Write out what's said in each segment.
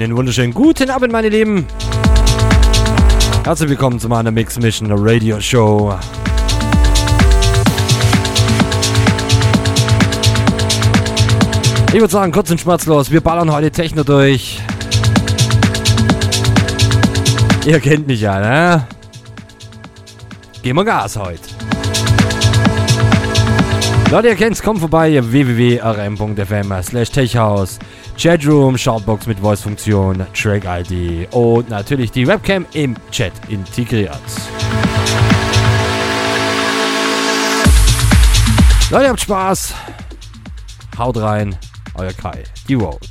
Einen wunderschönen guten Abend, meine Lieben. Herzlich willkommen zu meiner Mix Mission Radio Show. Ich würde sagen, kurz und schmerzlos, wir ballern heute Techno durch. Ihr kennt mich ja, ne? Gehen wir Gas heute. Leute, ihr kennt's, kommt vorbei www.rm.fm slash techhouse, Chatroom, Shoutbox mit Voice-Funktion, Track-ID und natürlich die Webcam im Chat integriert. Leute, habt Spaß. Haut rein. Euer Kai. Die Roads.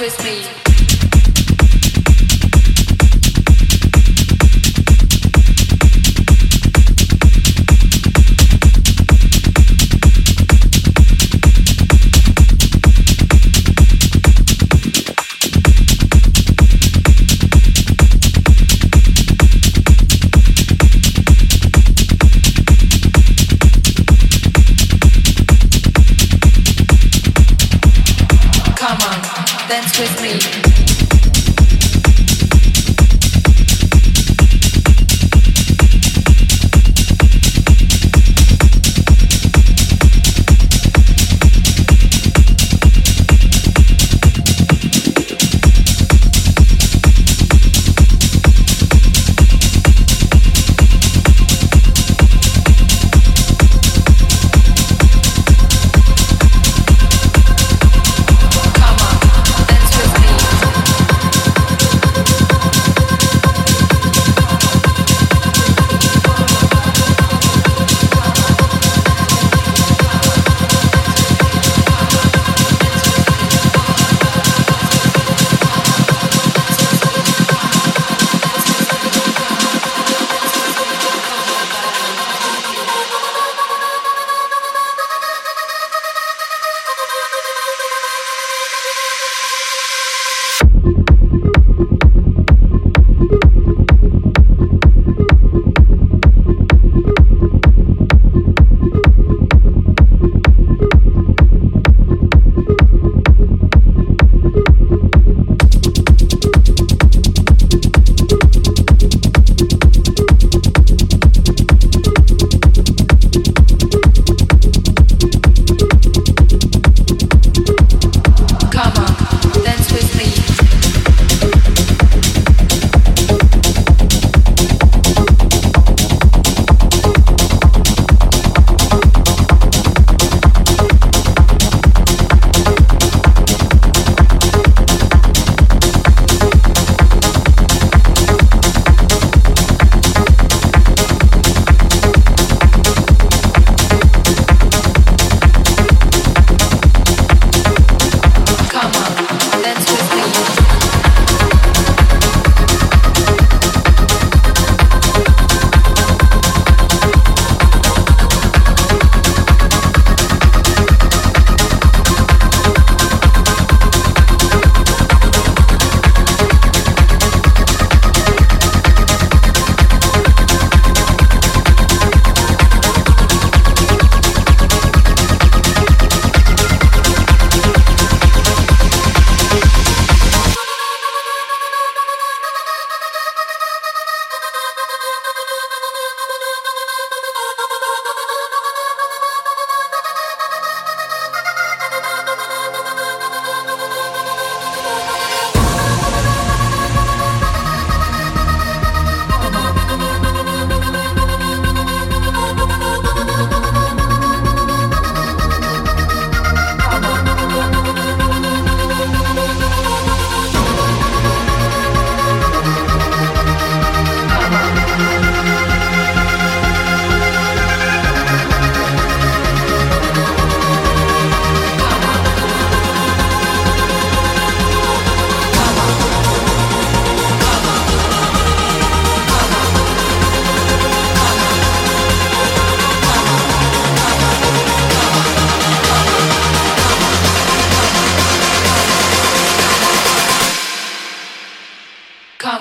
with me.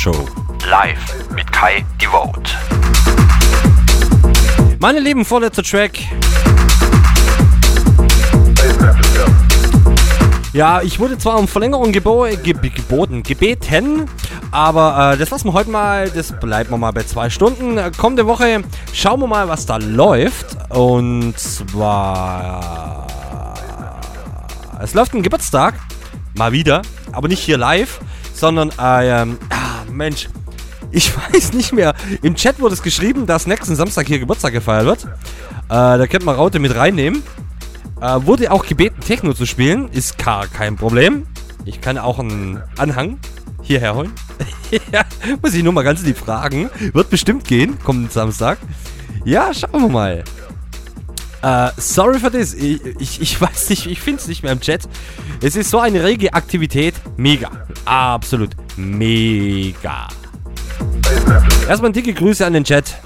Show. Live mit Kai Devote. Meine lieben, vorletzter Track. Ja, ich wurde zwar um Verlängerung gebo ge geboten, gebeten, aber äh, das lassen wir heute mal, das bleiben wir mal bei zwei Stunden. Kommende Woche schauen wir mal, was da läuft. Und zwar. Es läuft ein Geburtstag. Mal wieder. Aber nicht hier live, sondern. Äh, Mensch. Ich weiß nicht mehr. Im Chat wurde es geschrieben, dass nächsten Samstag hier Geburtstag gefeiert wird. Äh, da könnte man Raute mit reinnehmen. Äh, wurde auch gebeten, Techno zu spielen. Ist gar kein Problem. Ich kann auch einen Anhang hierher holen. ja, muss ich nur mal ganz lieb fragen. Wird bestimmt gehen, kommenden Samstag. Ja, schauen wir mal. Äh, sorry for this. Ich, ich, ich weiß nicht, ich finde es nicht mehr im Chat. Es ist so eine rege Aktivität. Mega. Absolut mega. Erstmal dicke Grüße an den Chat.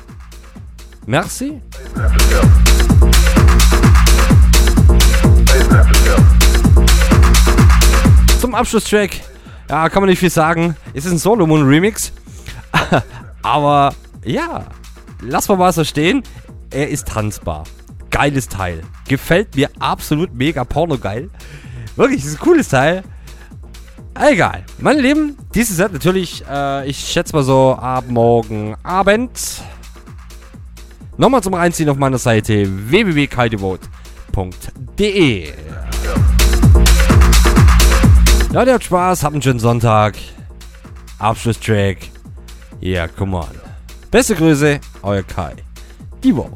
Merci. Zum Abschlusstrack. Ja, kann man nicht viel sagen. Es ist ein Solomon Remix. Aber ja, lass mal so stehen. Er ist tanzbar. Geiles Teil. Gefällt mir absolut mega pornogeil. Wirklich, ist ein cooles Teil. Egal. Meine Lieben, dieses Set natürlich, äh, ich schätze mal so ab morgen Abend. Nochmal zum Reinziehen auf meiner Seite www.kaidevote.de. Leute, habt Spaß, habt einen schönen Sonntag. Abschlusstrack. Ja, yeah, come on. Beste Grüße, euer Kai. Die Vote.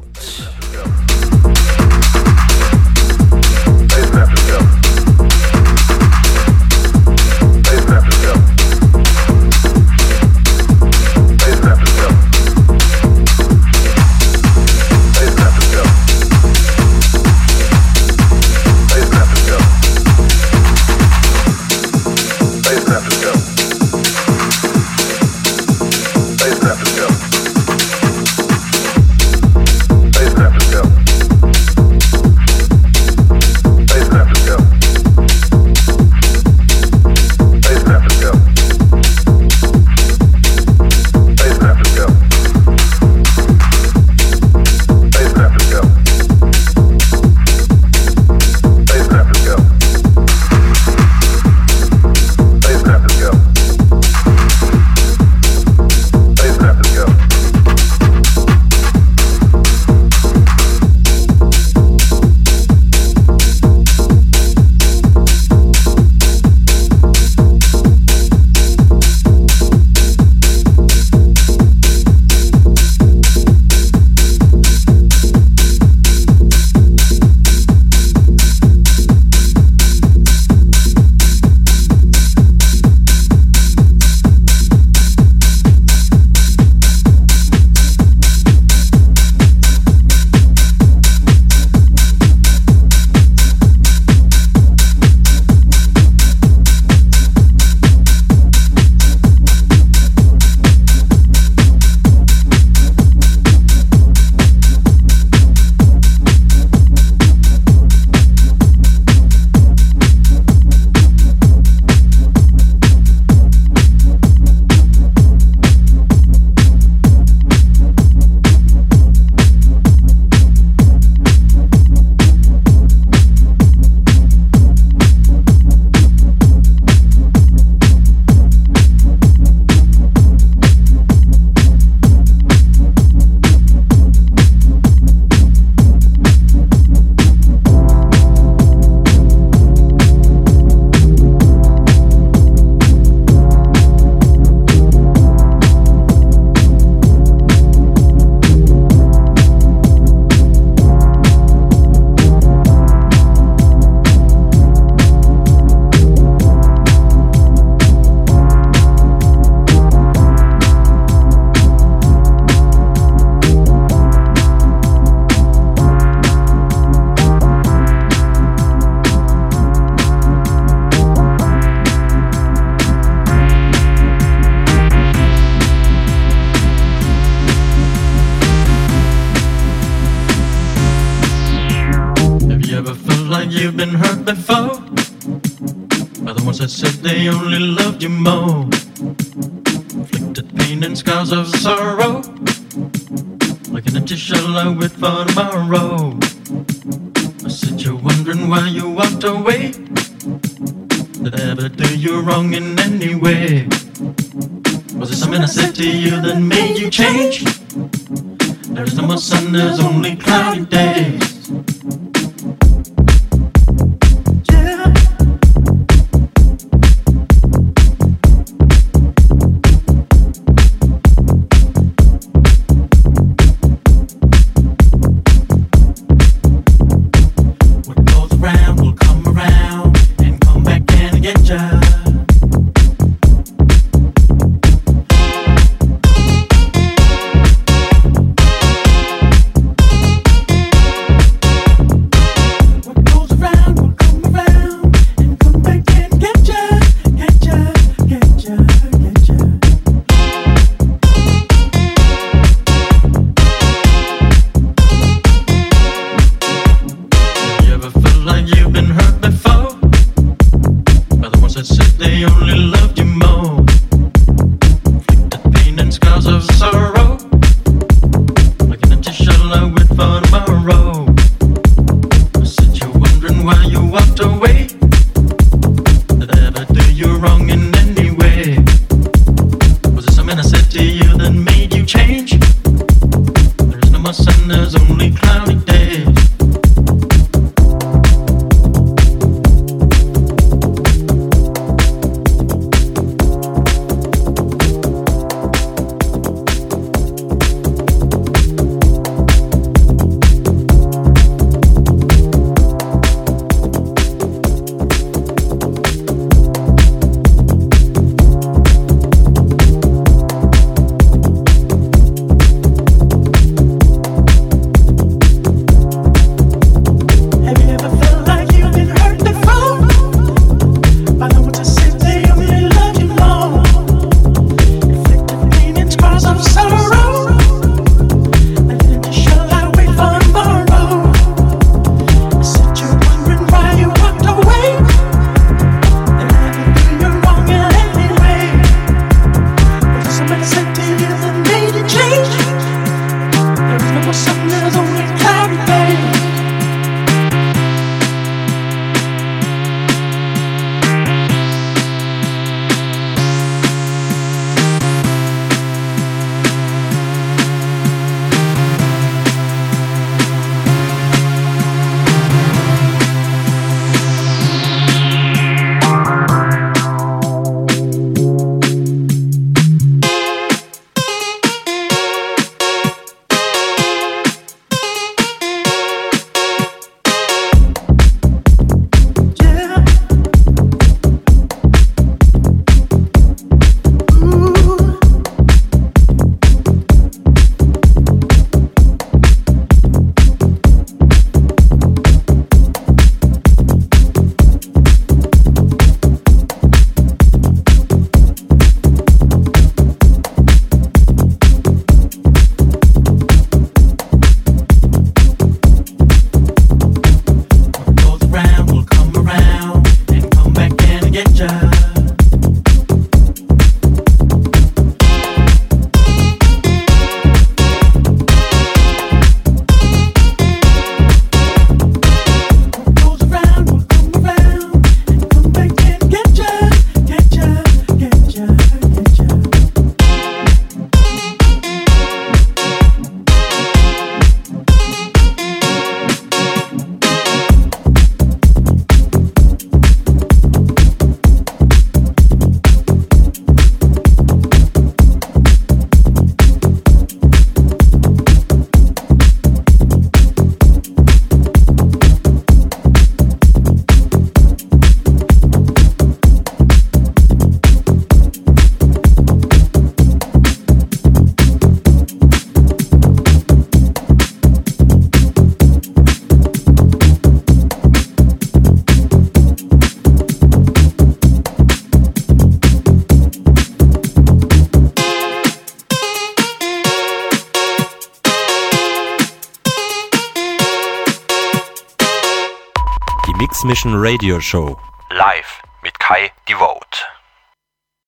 Die Mix Mission Radio Show.